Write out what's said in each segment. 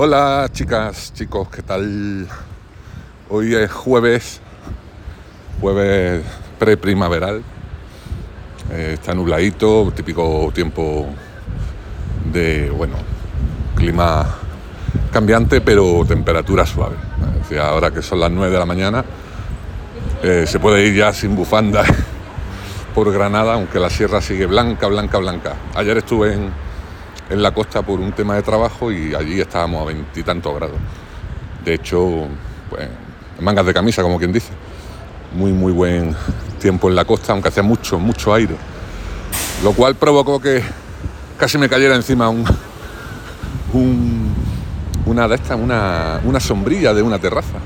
Hola chicas, chicos, ¿qué tal? Hoy es jueves, jueves preprimaveral. Eh, está nubladito, típico tiempo de, bueno, clima cambiante pero temperatura suave. ahora que son las 9 de la mañana, eh, se puede ir ya sin bufanda por Granada, aunque la sierra sigue blanca, blanca, blanca. Ayer estuve en, en la costa por un tema de trabajo y allí estábamos a veintitantos grados. De hecho, pues, mangas de camisa, como quien dice. Muy, muy buen tiempo en la costa, aunque hacía mucho, mucho aire. Lo cual provocó que casi me cayera encima un, una de estas, una, una sombrilla de una terraza.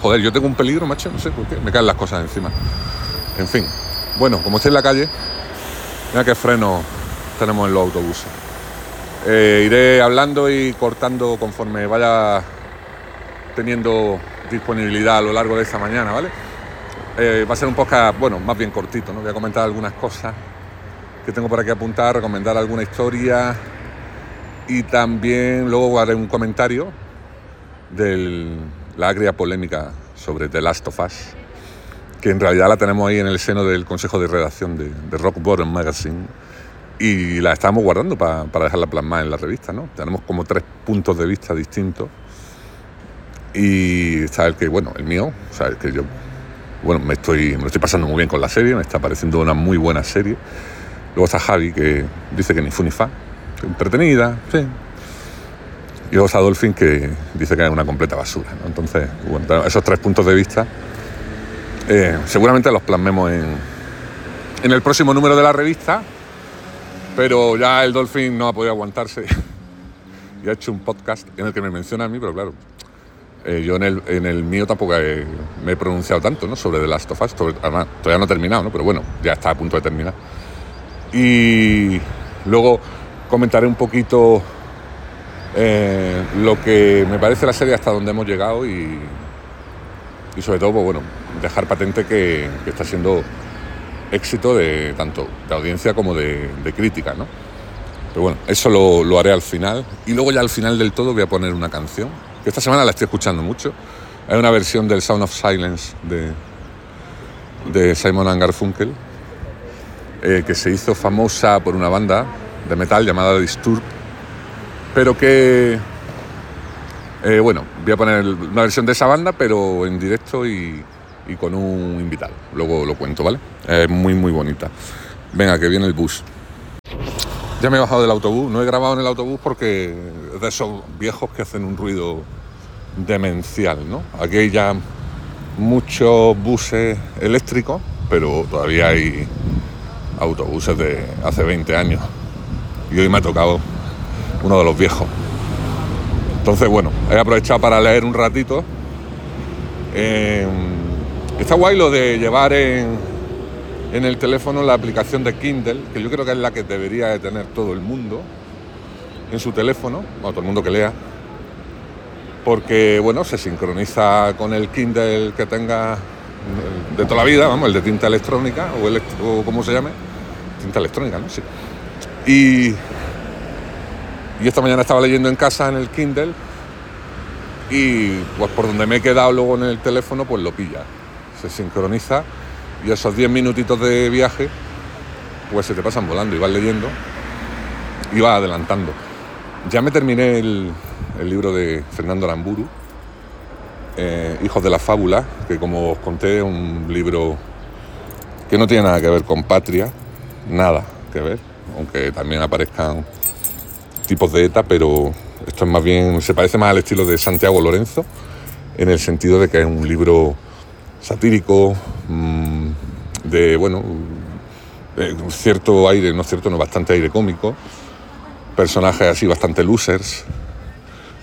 Joder, yo tengo un peligro, macho, no sé por qué, me caen las cosas encima. En fin, bueno, como estoy en la calle, mira qué freno tenemos en los autobuses. Eh, iré hablando y cortando conforme vaya teniendo disponibilidad a lo largo de esta mañana, ¿vale? Eh, va a ser un podcast, bueno, más bien cortito, ¿no? Voy a comentar algunas cosas que tengo por aquí apuntar, recomendar alguna historia y también luego haré un comentario de la agria polémica sobre The Last of Us, que en realidad la tenemos ahí en el seno del consejo de redacción de, de Rock Bottom Magazine y la estamos guardando para, dejarla plasmada en la revista, ¿no? Tenemos como tres puntos de vista distintos y está el que, bueno, el mío, o sea, el que yo, bueno, me estoy, me estoy pasando muy bien con la serie, me está pareciendo una muy buena serie. Luego está Javi, que dice que ni fu ni fa, entretenida, sí. Y luego está Dolphin, que dice que es una completa basura. Entonces, esos tres puntos de vista eh, seguramente los plasmemos en, en el próximo número de la revista, pero ya el Dolphin no ha podido aguantarse y ha hecho un podcast en el que me menciona a mí, pero claro, eh, yo en el, en el, mío tampoco me he pronunciado tanto ¿no? sobre The Last of Us, todavía no he terminado, ¿no? pero bueno, ya está a punto de terminar. Y luego comentaré un poquito eh, lo que me parece la serie hasta donde hemos llegado y, y sobre todo, pues bueno, dejar patente que está siendo éxito de tanto de audiencia como de, crítica, ¿no? Pero bueno, eso lo, haré al final. Y luego ya al final del todo voy a poner una canción, que esta semana la estoy escuchando mucho. Hay una versión del Sound of Silence de, de Simon Garfunkel, eh, que se hizo famosa por una banda de metal llamada Disturb, pero que, eh, bueno, voy a poner una versión de esa banda, pero en directo y, y con un invitado. Luego lo cuento, ¿vale? Es muy, muy bonita. Venga, que viene el bus. Ya me he bajado del autobús. No he grabado en el autobús porque de esos viejos que hacen un ruido demencial, ¿no? Aquí hay ya muchos buses eléctricos, pero todavía hay autobuses de hace 20 años. Y hoy me ha tocado uno de los viejos. Entonces, bueno, he aprovechado para leer un ratito. Está guay lo de llevar en, el teléfono la aplicación de Kindle, que yo creo que es la que debería de tener todo el mundo en su teléfono, o todo el mundo que lea, porque bueno, se sincroniza con el Kindle que tenga de toda la vida, vamos, el de tinta electrónica o, electro, o como se llame, tinta electrónica, ¿no? Sí. Y, y esta mañana estaba leyendo en casa en el Kindle y pues por donde me he quedado luego en el teléfono, pues lo pilla se sincroniza y esos 10 minutitos de viaje pues se te pasan volando y vas leyendo y vas adelantando. Ya me terminé el, libro de Fernando Aramburu, eh, Hijos de la Fábula, que como os conté es un libro que no tiene nada que ver con patria, nada que ver, aunque también aparezcan tipos de ETA, pero esto es más bien, se parece más al estilo de Santiago Lorenzo, en el sentido de que es un libro satírico, mm, de, bueno, cierto aire, no cierto, no, bastante aire cómico, personajes así bastante losers.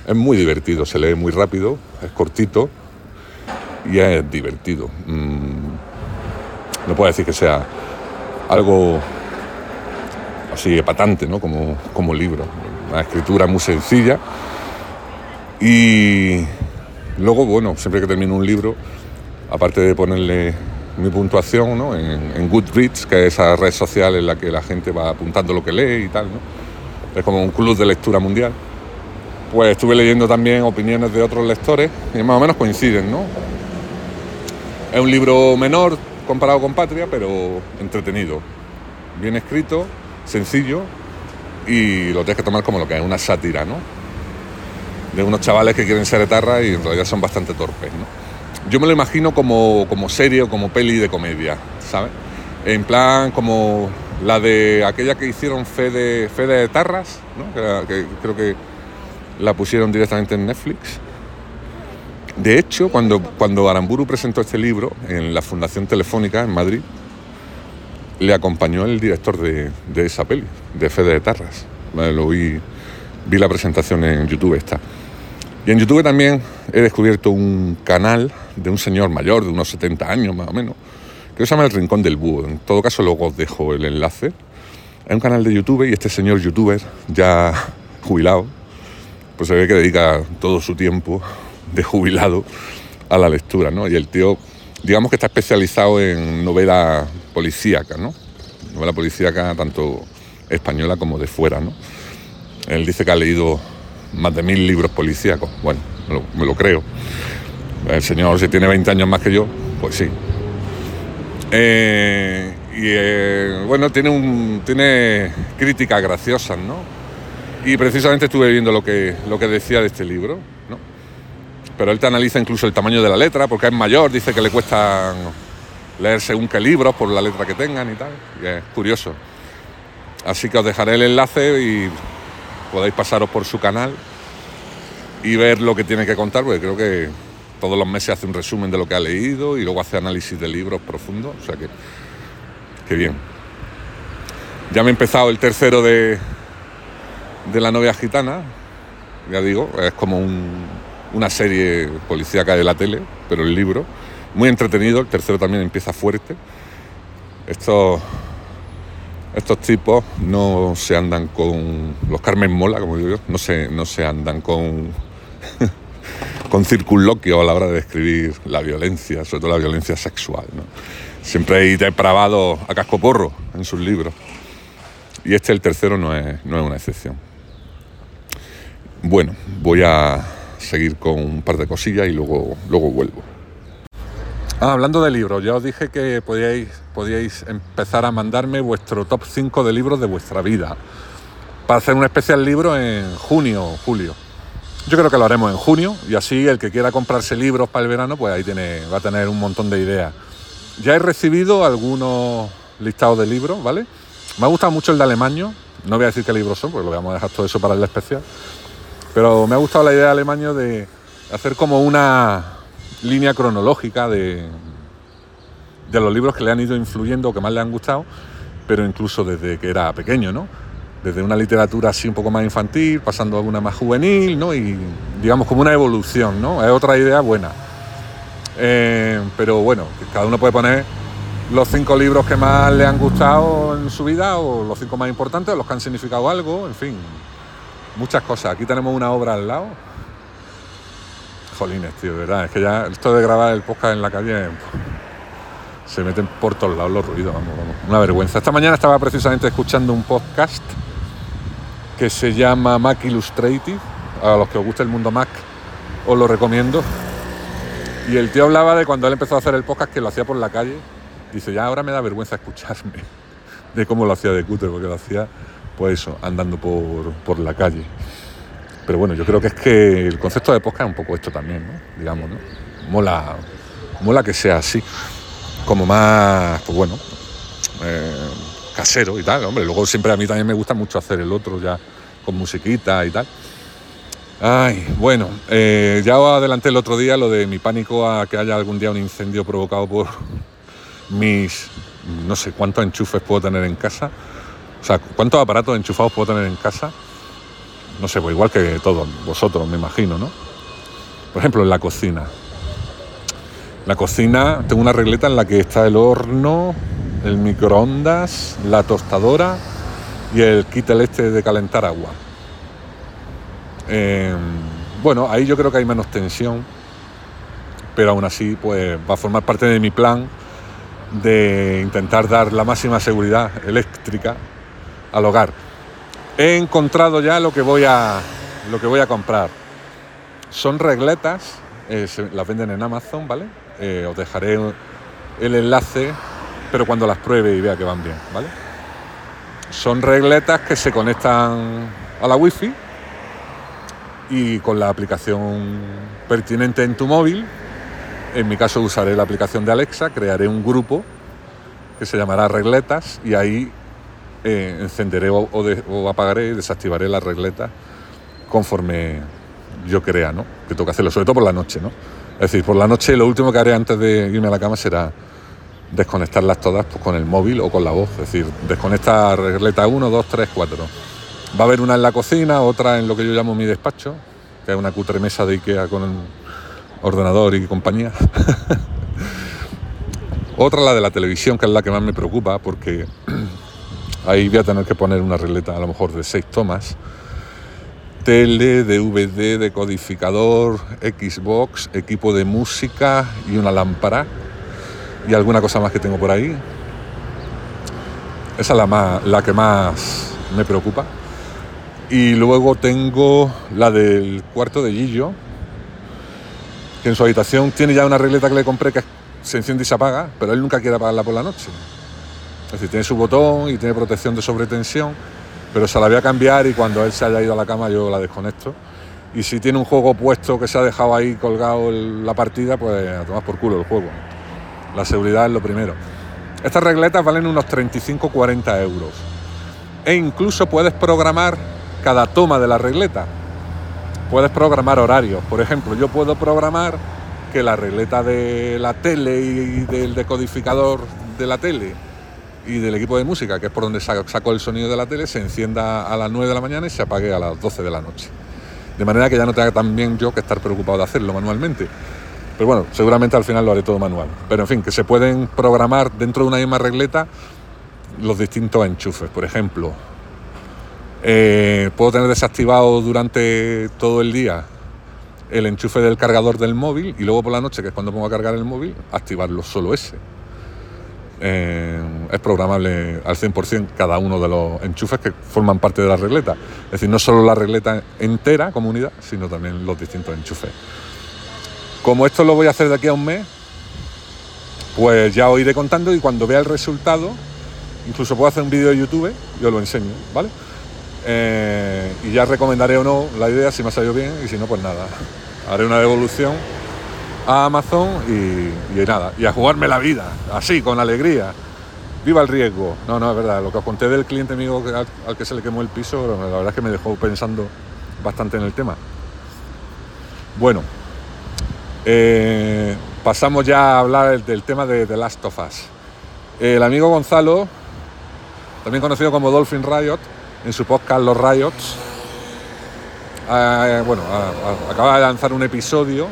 Es muy divertido, se lee muy rápido, es cortito y es divertido. Mm, no puedo decir que sea algo así epatante, ¿no? Como, como libro. Una escritura muy sencilla. Y luego, bueno, siempre que termino un libro, aparte de ponerle mi puntuación ¿no? en, Goodreads, que es esa red social en la que la gente va apuntando lo que lee y tal. ¿no? Es como un club de lectura mundial. pues estuve leyendo también opiniones de otros lectores y más o menos coinciden, ¿no? Es un libro menor comparado con Patria, pero entretenido, bien escrito, sencillo y lo tienes que tomar como lo que es, una sátira, ¿no? De unos chavales que quieren ser etarras y en realidad son bastante torpes, ¿no? Yo me lo imagino como, como serie o como peli de comedia, ¿sabes? En plan como la de aquella que hicieron Fede, de Tarras, que, creo que la pusieron directamente en Netflix. De hecho, cuando, cuando Aramburu presentó este libro en la Fundación Telefónica en Madrid, le acompañó el director de, esa peli, de Fede de Tarras. Lo vi, vi la presentación en YouTube esta. Y en YouTube también he descubierto un canal de un señor mayor, de unos 70 años más o menos, que se llama El Rincón del Búho. En todo caso, luego os dejo el enlace. Es un canal de YouTube y este señor youtuber, ya jubilado, pues se ve que dedica todo su tiempo de jubilado a la lectura, ¿no? Y el tío, digamos que está especializado en novela policíaca, ¿no? Novela policíaca tanto española como de fuera, ¿no? Él dice que ha leído más de mil libros policíacos. Bueno, me lo, creo. El señor, si tiene 20 años más que yo, pues sí. Eh, y eh, bueno, tiene, un, tiene críticas graciosas, ¿no? Y precisamente estuve viendo lo que, lo que decía de este libro, ¿no? Pero él te analiza incluso el tamaño de la letra, porque es mayor, dice que le cuesta leer según qué libros por la letra que tengan y tal. Y es curioso. Así que os dejaré el enlace y podéis pasaros por su canal y ver lo que tiene que contar, porque creo que todos los meses hace un resumen de lo que ha leído y luego hace análisis de libros profundos, o sea que, qué bien. Ya me he empezado el tercero de, de La novia gitana, ya digo, es como una serie policíaca de la tele, pero el libro, muy entretenido, el tercero también empieza fuerte. Estos estos tipos no se andan con los Carmen Mola, como digo yo, no se, no se andan con, con circunloquio a la hora de describir la violencia, sobre todo la violencia sexual. Siempre hay depravados a cascoporro en sus libros. Y este, el tercero, no es, no es una excepción. Bueno, voy a seguir con un par de cosillas y luego, luego vuelvo. Ah, hablando de libros, ya os dije que podíais, podíais empezar a mandarme vuestro top 5 de libros de vuestra vida para hacer un especial libro en junio o julio. Yo creo que lo haremos en junio y así el que quiera comprarse libros para el verano, pues ahí tiene, va a tener un montón de ideas. Ya he recibido algunos listados de libros, ¿vale? Me ha gustado mucho el de Alemaño, no voy a decir qué libros son, porque lo vamos a dejar todo eso para el especial, pero me ha gustado la idea de Alemaño de hacer como una línea cronológica de, de los libros que le han ido influyendo o que más le han gustado, pero incluso desde que era pequeño, ¿no? Desde una literatura así un poco más infantil, pasando a alguna más juvenil, ¿no? Y digamos como una evolución, ¿no? Es otra idea buena. Eh, pero bueno, cada uno puede poner los cinco libros que más le han gustado en su vida o los cinco más importantes o los que han significado algo, en fin, muchas cosas. Aquí tenemos una obra al lado jolines, tío, verdad. Es que ya esto de grabar el podcast en la calle se meten por todos lados los ruidos, vamos, vamos. Una vergüenza. Esta mañana estaba precisamente escuchando un podcast que se llama Mac Illustrated. A los que os guste el mundo Mac, os lo recomiendo. Y el tío hablaba de cuando él empezó a hacer el podcast que lo hacía por la calle. Dice, ya ahora me da vergüenza escucharme de cómo lo hacía de cutre, porque lo hacía, pues eso, andando por, por la calle. Pero bueno, yo creo que es que el concepto de podcast es un poco esto también, ¿no? Digamos, ¿no? Mola, mola que sea así, como más, pues bueno, eh, casero y tal, hombre. Luego siempre a mí también me gusta mucho hacer el otro ya con musiquita y tal. Ay, bueno, eh, ya adelanté el otro día lo de mi pánico a que haya algún día un incendio provocado por mis, no sé cuántos enchufes puedo tener en casa. O sea, cuántos aparatos enchufados puedo tener en casa no sé, pues igual que todos vosotros, me imagino, ¿no? Por ejemplo, en la cocina. La cocina tengo una regleta en la que está el horno, el microondas, la tostadora y el kit este de calentar agua. Em, bueno, ahí yo creo que hay menos tensión, pero aún así pues va a formar parte de mi plan de intentar dar la máxima seguridad eléctrica al hogar he encontrado ya lo que voy a lo que voy a comprar. Son regletas, las venden en Amazon, ¿vale? Eh, os dejaré el enlace, pero cuando las pruebe y vea que van bien, ¿vale? Son regletas que se conectan a la wifi y con la aplicación pertinente en tu móvil. En mi caso usaré la aplicación de Alexa, crearé un grupo que se llamará regletas y ahí eh, encenderé o, apagaré y desactivaré las regletas conforme yo crea, ¿no? Que tengo que hacerlo, sobre todo por la noche, ¿no? Es decir, por la noche lo último que haré antes de irme a la cama será desconectarlas todas pues, con el móvil o con la voz. Es decir, desconectar regleta 1, 2, 3, 4. Va a haber una en la cocina, otra en lo que yo llamo mi despacho, que es una cutre mesa de Ikea con ordenador y compañía. otra la de la televisión, que es la que más me preocupa, porque ahí voy a tener que poner una regleta a lo mejor de 6 tomas tele, DVD, decodificador, Xbox, equipo de música y una lámpara y alguna cosa más que tengo por ahí. Esa es la, más, la que más me preocupa. Y luego tengo la del cuarto de Gillo, que en su habitación tiene ya una regleta que le compré que se enciende y se apaga, pero él nunca quiere apagarla por la noche. Es decir, tiene su botón y tiene protección de sobretensión pero se la voy a cambiar y cuando él se haya ido a la cama yo la desconecto. Y si tiene un juego puesto que se ha dejado ahí colgado la partida, pues a tomar por culo el juego. La seguridad es lo primero. Estas regletas valen unos 35-40 euros. E incluso puedes programar cada toma de la regleta. Puedes programar horarios. Por ejemplo, yo puedo programar que la regleta de la tele y del decodificador de la tele y del equipo de música, que es por donde saco el sonido de la tele, se encienda a las 9 de la mañana y se apague a las 12 de la noche. De manera que ya no tenga tan bien yo que estar preocupado de hacerlo manualmente. Pero bueno, seguramente al final lo haré todo manual. Pero en fin, que se pueden programar dentro de una misma regleta los distintos enchufes. Por ejemplo, eh, puedo tener desactivado durante todo el día el enchufe del cargador del móvil y luego por la noche, que es cuando pongo a cargar el móvil, activarlo solo ese. Eh, es programable al 100% cada uno de los enchufes que forman parte de la regleta. Es decir, no solo la regleta entera como unidad, sino también los distintos enchufes. Como esto lo voy a hacer de aquí a un mes, pues ya os iré contando y cuando vea el resultado, incluso puedo hacer un vídeo de YouTube y os lo enseño, ¿vale? Eh, y ya recomendaré o no la idea si me ha salido bien y si no, pues nada. Haré una devolución a Amazon y, nada, y a jugarme la vida, así, con alegría. Viva el riesgo. No, no, es verdad. Lo que os conté del cliente amigo al, que se le quemó el piso, la verdad es que me dejó pensando bastante en el tema. Bueno, eh, pasamos ya a hablar del, tema de The Last of Us. El amigo Gonzalo, también conocido como Dolphin Riot, en su podcast Los Riots, bueno, acaba de lanzar un episodio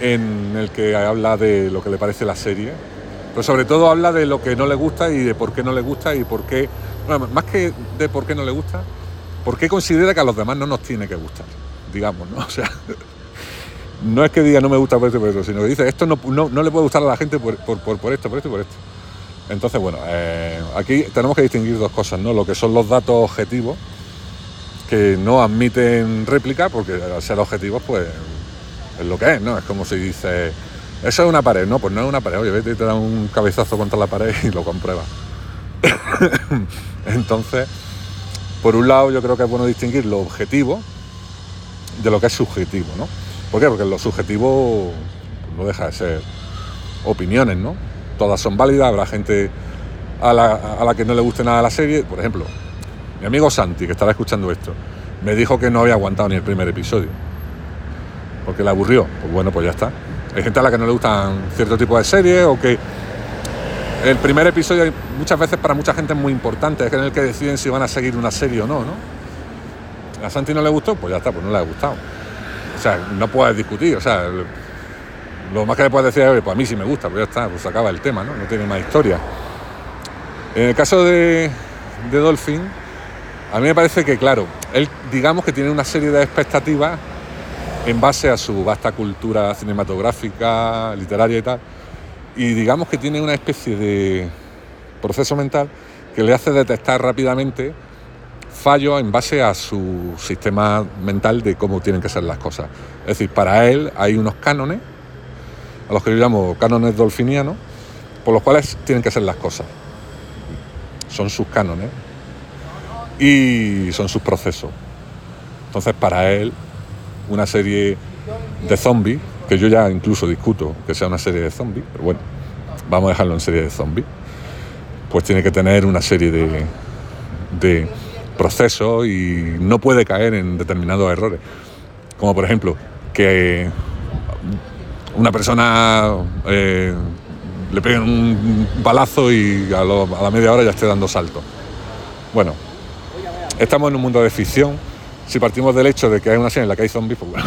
en el que habla de lo que le parece la serie, pero sobre todo habla de lo que no le gusta y de por qué no le gusta y por qué, más que de por qué no le gusta, por qué considera que a los demás no nos tiene que gustar, digamos, ¿no? O sea, no es que diga no me gusta por esto y por esto, sino que dice esto no, le puede gustar a la gente por, esto, por esto y por esto. Entonces, bueno, eh, aquí tenemos que distinguir dos cosas, ¿no? Lo que son los datos objetivos, que no admiten réplica, porque al ser objetivos, pues es lo que es, ¿no? Es como si dice, eso es una pared, no, pues no es una pared, oye, vete y te da un cabezazo contra la pared y lo compruebas. Entonces, por un lado yo creo que es bueno distinguir lo objetivo de lo que es subjetivo, ¿no? ¿Por qué? Porque lo subjetivo no deja de ser opiniones, ¿no? Todas son válidas, habrá gente a la, a la que no le guste nada la serie, por ejemplo, mi amigo Santi, que estará escuchando esto, me dijo que no había aguantado ni el primer episodio porque le aburrió. Pues bueno, pues ya está. Hay gente a la que no le gustan cierto tipo de series o que el primer episodio muchas veces para mucha gente es muy importante, es en el que deciden si van a seguir una serie o no, ¿no? A Santi no le gustó, pues ya está, pues no le ha gustado. O sea, no puedes discutir, o sea, lo más que le puedes decir es, pues a mí sí me gusta, pues ya está, pues acaba el tema, ¿no? No tiene más historia. En el caso de, de Dolphin, a mí me parece que, claro, él digamos que tiene una serie de expectativas en base a su vasta cultura cinematográfica, literaria y tal. Y digamos que tiene una especie de proceso mental que le hace detectar rápidamente fallos en base a su sistema mental de cómo tienen que ser las cosas. Es decir, para él hay unos cánones, a los que yo llamo cánones dolfinianos, por los cuales tienen que ser las cosas. Son sus cánones y son sus procesos. Entonces, para él, una serie de zombies, que yo ya incluso discuto que sea una serie de zombies, pero bueno, vamos a dejarlo en serie de zombies, pues tiene que tener una serie de, de procesos y no puede caer en determinados errores. Como por ejemplo, que una persona eh, le peguen un balazo y a, la media hora ya esté dando saltos. Bueno, estamos en un mundo de ficción. Si partimos del hecho de que hay una serie en la que hay zombies, pues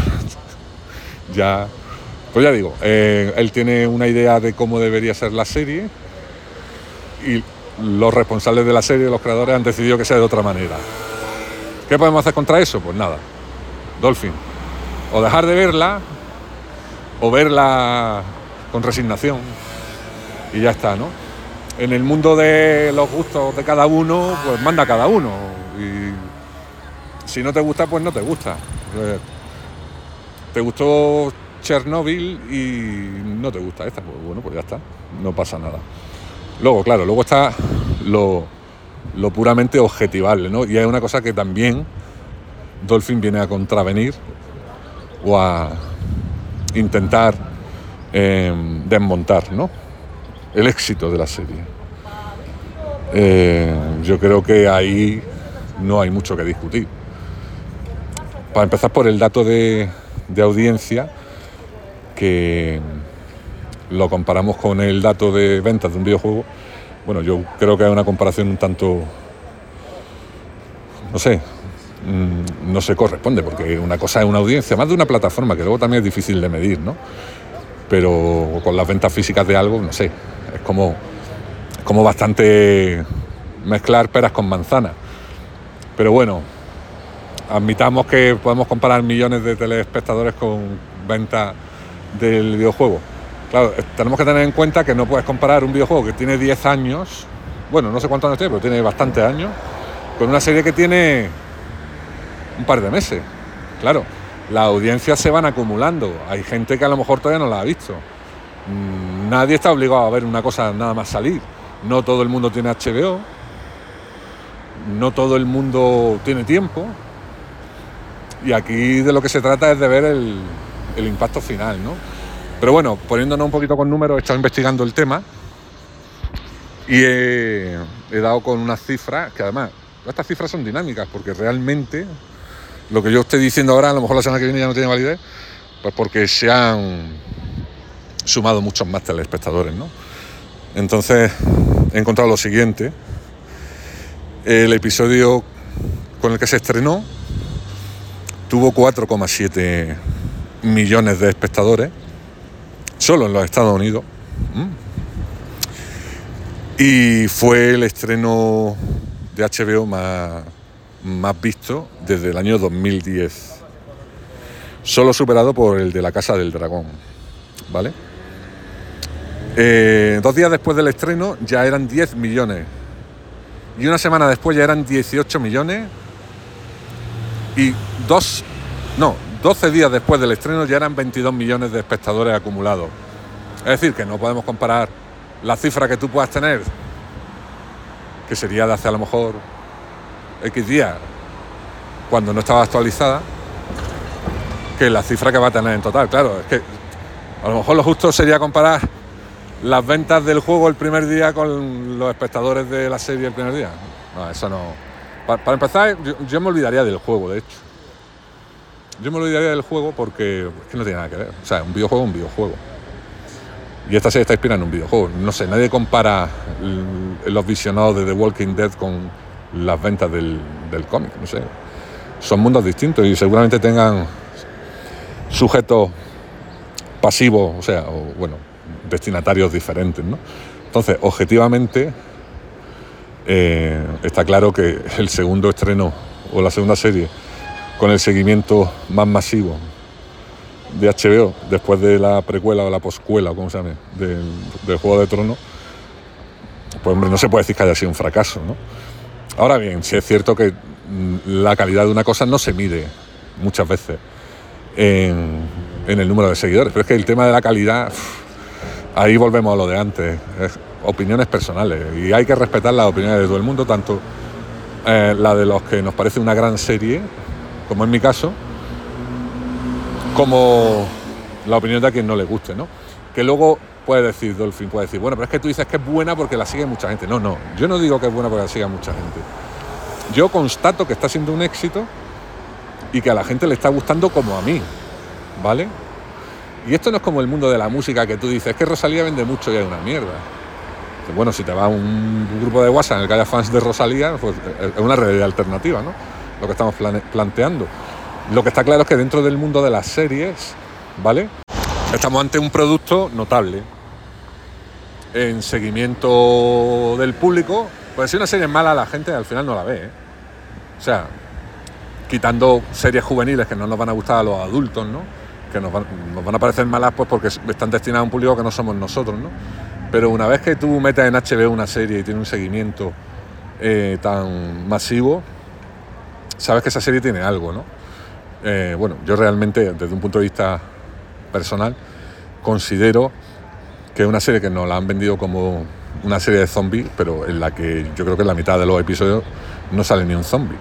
ya, pues ya digo, eh, él tiene una idea de cómo debería ser la serie y los responsables de la serie, los creadores, han decidido que sea de otra manera. ¿Qué podemos hacer contra eso? Pues nada, Dolphin. O dejar de verla, o verla con resignación, y ya está, ¿no? En el mundo de los gustos de cada uno, pues manda cada uno. Si no te gusta, pues no te gusta. Eh, te gustó Chernobyl y no te gusta esta, pues bueno, pues ya está, no pasa nada. Luego, claro, luego está lo, lo puramente objetivable, ¿no? Y hay una cosa que también Dolphin viene a contravenir o a intentar eh, desmontar, ¿no? el éxito de la serie. Eh, yo creo que ahí no hay mucho que discutir. Para empezar por el dato de, audiencia, que lo comparamos con el dato de ventas de un videojuego, bueno, yo creo que hay una comparación un tanto, no sé, mm, no se corresponde, porque una cosa es una audiencia, más de una plataforma, que luego también es difícil de medir, ¿no? Pero con las ventas físicas de algo, no sé, es como, como bastante mezclar peras con manzanas. Pero bueno, admitamos que podemos comparar millones de telespectadores con ventas del videojuego. Claro, tenemos que tener en cuenta que no puedes comparar un videojuego que tiene 10 años, bueno, no sé cuántos años tiene, pero tiene bastantes años, con una serie que tiene un par de meses. Claro, las audiencias se van acumulando. Hay gente que a lo mejor todavía no la ha visto. Mm, nadie está obligado a ver una cosa nada más salir. No todo el mundo tiene HBO, no todo el mundo tiene tiempo. Y aquí de lo que se trata es de ver el, impacto final, ¿no? Pero bueno, poniéndonos un poquito con números, he estado investigando el tema y he, dado con unas cifras que además, estas cifras son dinámicas porque realmente lo que yo estoy diciendo ahora, a lo mejor la semana que viene ya no tiene validez, pues porque se han sumado muchos más telespectadores, ¿no? Entonces he encontrado lo siguiente. El episodio con el que se estrenó tuvo 4,7 millones de espectadores, solo en los Estados Unidos. Y fue el estreno de HBO más, visto desde el año 2010. Solo superado por el de La Casa del Dragón. ¿Vale? Eh, dos días después del estreno ya eran 10 millones. Y una semana después ya eran 18 millones. Y dos, no, 12 días después del estreno ya eran 22 millones de espectadores acumulados. Es decir, que no podemos comparar la cifra que tú puedas tener, que sería de hace a lo mejor X días, cuando no estaba actualizada, que la cifra que va a tener en total. Claro, es que a lo mejor lo justo sería comparar las ventas del juego el primer día con los espectadores de la serie el primer día. No, eso no. Para, empezar, yo, me olvidaría del juego, de hecho. Yo me olvidaría del juego porque es que no tiene nada que ver. O sea, un videojuego es un videojuego. Y esta serie está inspirada en un videojuego. No sé, nadie compara los visionados de The Walking Dead con las ventas del, del cómic. No sé. Son mundos distintos y seguramente tengan sujetos pasivos, o sea, o, bueno, destinatarios diferentes. ¿no? Entonces, objetivamente, eh, está claro que el segundo estreno o la segunda serie con el seguimiento más masivo de HBO después de la precuela o la poscuela, o como se llame, del, Juego de Tronos, pues hombre, no se puede decir que haya sido un fracaso. ¿no? Ahora bien, si es cierto que la calidad de una cosa no se mide muchas veces en, el número de seguidores. Pero es que el tema de la calidad, ahí volvemos a lo de antes, es opiniones personales. Y hay que respetar las opiniones de todo el mundo, tanto eh, la de los que nos parece una gran serie, como en mi caso, como la opinión de a quien no le guste, ¿no? Que luego puede decir Dolphin, puede decir, bueno, pero es que tú dices que es buena porque la sigue mucha gente. No, no, yo no digo que es buena porque la siga mucha gente. Yo constato que está siendo un éxito y que a la gente le está gustando como a mí, ¿vale? Y esto no es como el mundo de la música que tú dices, es que Rosalía vende mucho y es una mierda. Bueno, si te va un grupo de WhatsApp en el que haya fans de Rosalía, pues es una realidad alternativa, ¿no? Lo que estamos planteando. Lo que está claro es que dentro del mundo de las series, ¿vale? Estamos ante un producto notable en seguimiento del público. Pues si una serie es mala, la gente al final no la ve. ¿eh? O sea, quitando series juveniles que no nos van a gustar a los adultos, ¿no? Que nos van, a parecer malas pues porque están destinadas a un público que no somos nosotros, ¿no? Pero una vez que tú metes en HBO una serie y tiene un seguimiento eh, tan masivo, sabes que esa serie tiene algo, ¿no? Eh, bueno, yo realmente, desde un punto de vista personal, considero que es una serie que nos la han vendido como una serie de zombies, pero en la que yo creo que en la mitad de los episodios no sale ni un zombie.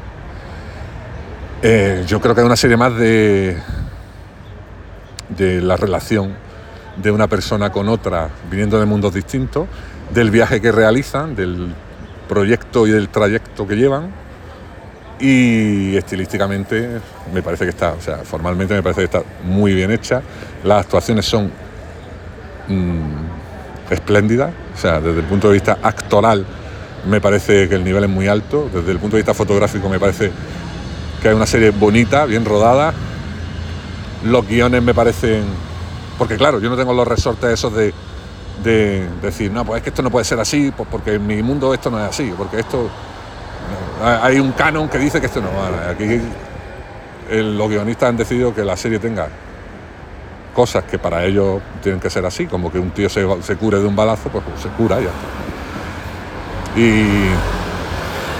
Eh, yo creo que es una serie más de, de la relación de una persona con otra viniendo de mundos distintos, del viaje que realizan, del proyecto y del trayecto que llevan y estilísticamente me parece que está, o sea, formalmente me parece que está muy bien hecha. Las actuaciones son mm, espléndidas, o sea, desde el punto de vista actoral me parece que el nivel es muy alto, desde el punto de vista fotográfico me parece que hay una serie bonita, bien rodada. Los guiones me parecen, porque claro, yo no tengo los resortes esos de, de decir, no, pues es que esto no puede ser así, pues porque en mi mundo esto no es así, porque esto hay un canon que dice que esto no va. Aquí los guionistas han decidido que la serie tenga cosas que para ellos tienen que ser así, como que un tío se, cure de un balazo, pues, se cura ya Y,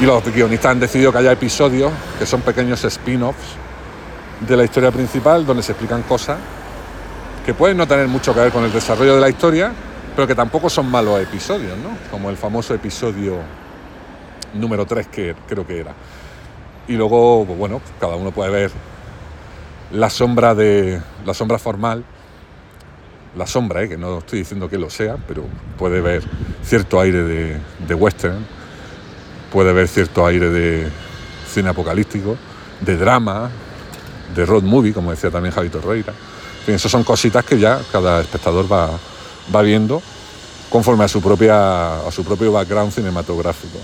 y los guionistas han decidido que haya episodios que son pequeños spin-offs de la historia principal, donde se explican cosas que pueden no tener mucho que ver con el desarrollo de la historia, pero que tampoco son malos episodios, ¿no? Como el famoso episodio número 3 que creo que era. Y luego, pues bueno, cada uno puede ver la sombra de la sombra formal, la sombra, ¿eh? que no estoy diciendo que lo sea, pero puede ver cierto aire de, western, puede ver cierto aire de cine apocalíptico, de drama, de road movie, como decía también Javi Torreira. Fin, eso son cositas que ya cada espectador va, va viendo conforme a su, propia, a su propio background cinematográfico.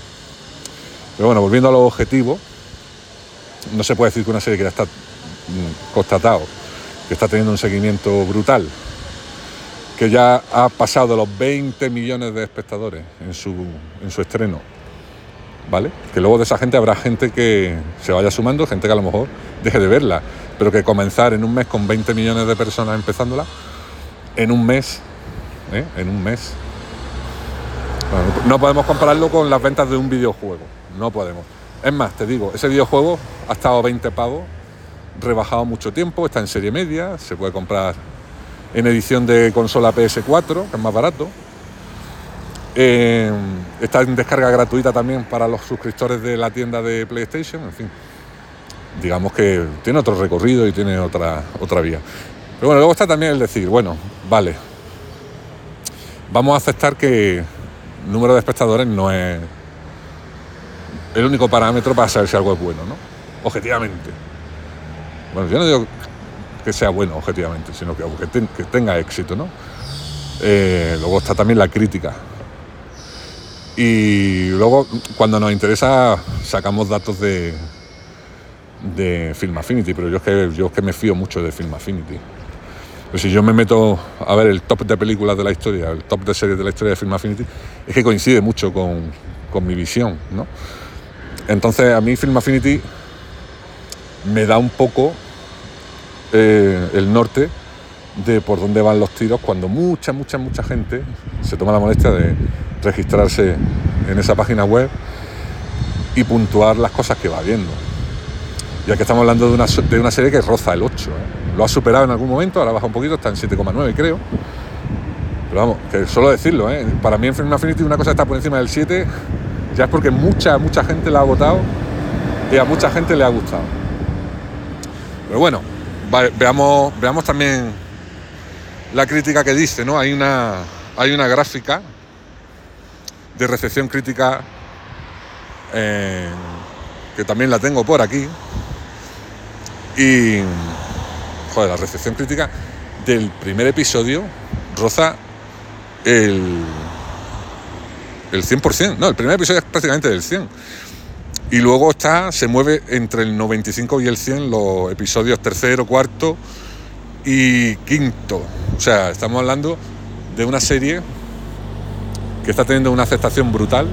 Pero bueno, volviendo a los objetivos, no se puede decir que una serie que ya está mm, constatado, que está teniendo un seguimiento brutal, que ya ha pasado los 20 millones de espectadores en su, en su estreno, ¿vale? Que luego de esa gente habrá gente que se vaya sumando, gente que a lo mejor deje de verla, pero que comenzar en un mes con 20 millones de personas empezándola, en un mes, ¿eh? en un mes, no podemos compararlo con las ventas de un videojuego no podemos. Es más, te digo, ese videojuego ha estado 20 pavos, rebajado mucho tiempo, está en serie media, se puede comprar en edición de consola PS4, que es más barato. Eh, está en descarga gratuita también para los suscriptores de la tienda de PlayStation, en fin. Digamos que tiene otro recorrido y tiene otra, otra vía. Pero bueno, luego está también el decir, bueno, vale, vamos a aceptar que el número de espectadores no es el único parámetro para saber si algo es bueno, ¿no? Objetivamente. Bueno, yo no digo que sea bueno objetivamente, sino que, que, tenga éxito, ¿no? Eh, luego está también la crítica. Y luego, cuando nos interesa, sacamos datos de, de Film Affinity, pero yo es, que, yo es que me fío mucho de Film Affinity. Pero si yo me meto a ver el top de películas de la historia, el top de series de la historia de Film Affinity, es que coincide mucho con, con mi visión, ¿no? Entonces a mí Film Affinity me da un poco eh, el norte de por dónde van los tiros cuando mucha, mucha, mucha gente se toma la molestia de registrarse en esa página web y puntuar las cosas que va viendo. Ya que estamos hablando de una, de una serie que roza el 8. ¿eh? Lo ha superado en algún momento, ahora baja un poquito, está en 7,9 creo. Pero vamos, que solo decirlo, ¿eh? para mí en Affinity una cosa está por encima del 7 ya es porque mucha, mucha gente la ha votado y a mucha gente le ha gustado. Pero bueno, veamos, veamos también la crítica que dice, ¿no? Hay una, hay una gráfica de recepción crítica eh, que también la tengo por aquí. Y, joder, la recepción crítica del primer episodio roza el, el 100%. No, el primer episodio es prácticamente del 100%. Y luego está, se mueve entre el 95 y el 100 los episodios tercero, cuarto y quinto. O sea, estamos hablando de una serie que está teniendo una aceptación brutal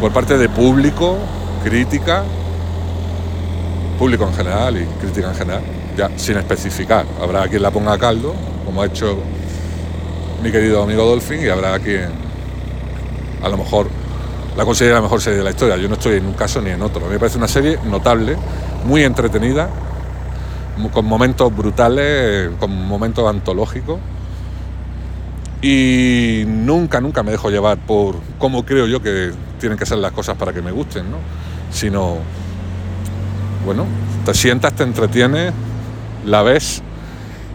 por parte de público, crítica, público en general y crítica en general, ya sin especificar. Habrá quien la ponga a caldo, como ha hecho mi querido amigo Dolphin, y habrá quien a lo mejor la considera la mejor serie de la historia. Yo no estoy en un caso ni en otro. A mí me parece una serie notable, muy entretenida, con momentos brutales, con momentos antológicos. Y nunca, nunca me dejo llevar por cómo creo yo que tienen que ser las cosas para que me gusten, ¿no? Sino, bueno, te sientas, te entretienes, la ves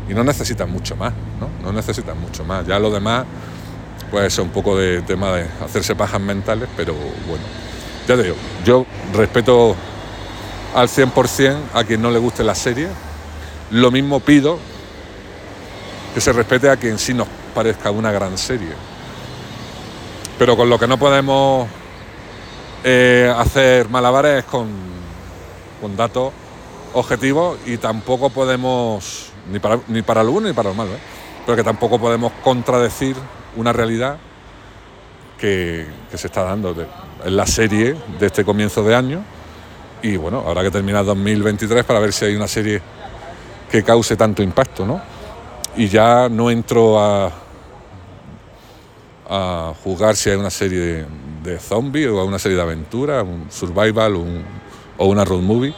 y no necesitas mucho más, ¿no? No necesitas mucho más. Ya lo demás puede ser un poco de tema de hacerse pajas mentales, pero bueno, ya te digo, yo respeto al 100% a quien no le guste la serie, lo mismo pido que se respete a quien sí nos parezca una gran serie. Pero con lo que no podemos eh, hacer malabares con, con datos objetivos y tampoco podemos, ni para, ni para lo bueno ni para lo malo, ¿eh? pero que tampoco podemos contradecir una realidad que, se está dando en la serie de este comienzo de año. Y bueno, habrá que terminar 2023 para ver si hay una serie que cause tanto impacto, ¿no? Y ya no entro a, a jugar si hay una serie de, zombies o una serie de aventura, un survival o una road movie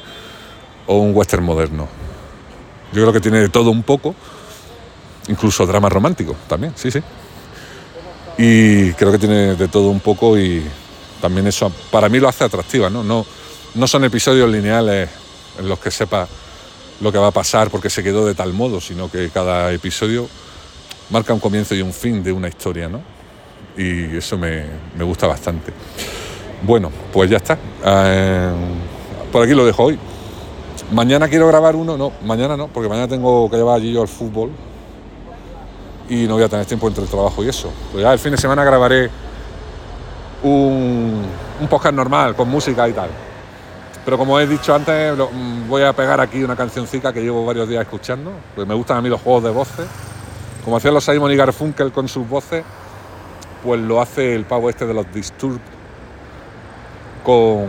o un western moderno. Yo creo que tiene de todo un poco, incluso drama romántico también, sí, sí. Y creo que tiene de todo un poco y también eso para mí lo hace atractiva, ¿no? No, no son episodios lineales en los que sepa lo que va a pasar porque se quedó de tal modo, sino que cada episodio marca un comienzo y un fin de una historia, ¿no? Y eso me, gusta bastante. Bueno, pues ya está. Eh, por aquí lo dejo hoy. Mañana quiero grabar uno, no, mañana no, porque mañana tengo que llevar allí yo al fútbol y no voy a tener tiempo entre el trabajo y eso. Pues ya el fin de semana grabaré un, un podcast normal, con música y tal. Pero como he dicho antes, mm, voy a pegar aquí una cancioncita que llevo varios días escuchando, pues me gustan a mí los juegos de voces. Como hacían los Simon y Garfunkel con sus voces, pues lo hace el pavo este de los Disturbed con,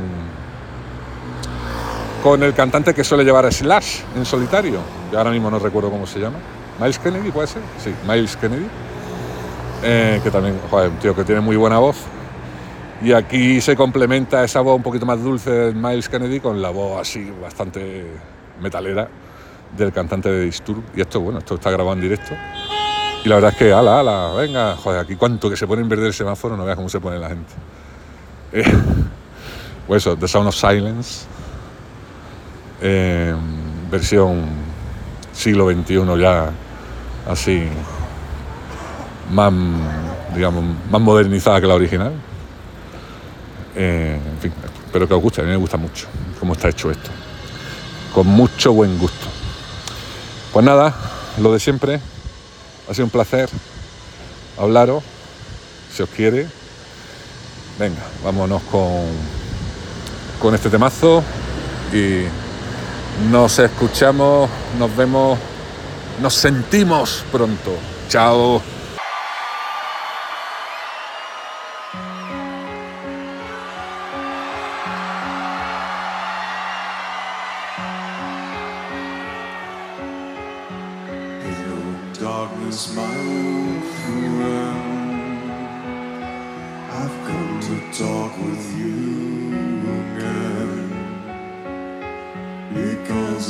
con el cantante que suele llevar a Slash en solitario, que ahora mismo no recuerdo cómo se llama. Miles Kennedy, ¿puede ser? Sí, Miles Kennedy. Eh, que también, joder, un tío que tiene muy buena voz. Y aquí se complementa esa voz un poquito más dulce de Miles Kennedy con la voz así bastante metalera del cantante de Disturb. Y esto, bueno, esto está grabado en directo. Y la verdad es que, ala, ala, venga, joder, aquí cuánto que se pone en verde el semáforo, no veas cómo se pone la gente. Eh, pues eso, The Sound of Silence, versión siglo XXI ya así más, digamos, más modernizada que la original. Eh, en fin, espero que os guste, a mí me gusta mucho cómo está hecho esto. Con mucho buen gusto. Pues nada, lo de siempre. Ha sido un placer hablaros, si os quiere. Venga, vámonos con, con este temazo y nos escuchamos, nos vemos, nos sentimos pronto. Chao.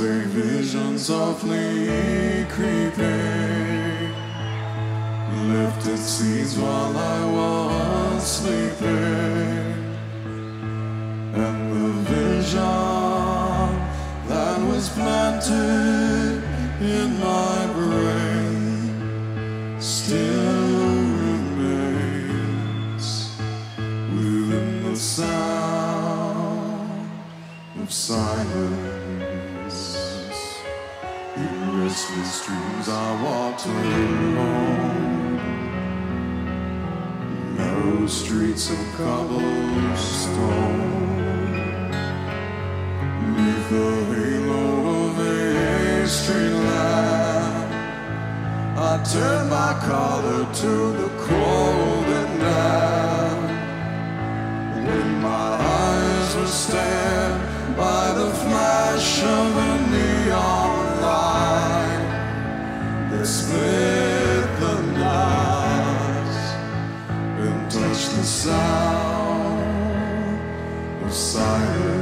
Visions vision softly creeping lifted seeds while I was sleeping. And the vision that was planted in my streams I walked alone. Narrow streets of cobblestone. Neath the halo of a street light, I turned my collar to the cold and night. When my eyes were stabbed by the flash of and split the night and touch the sound of silence.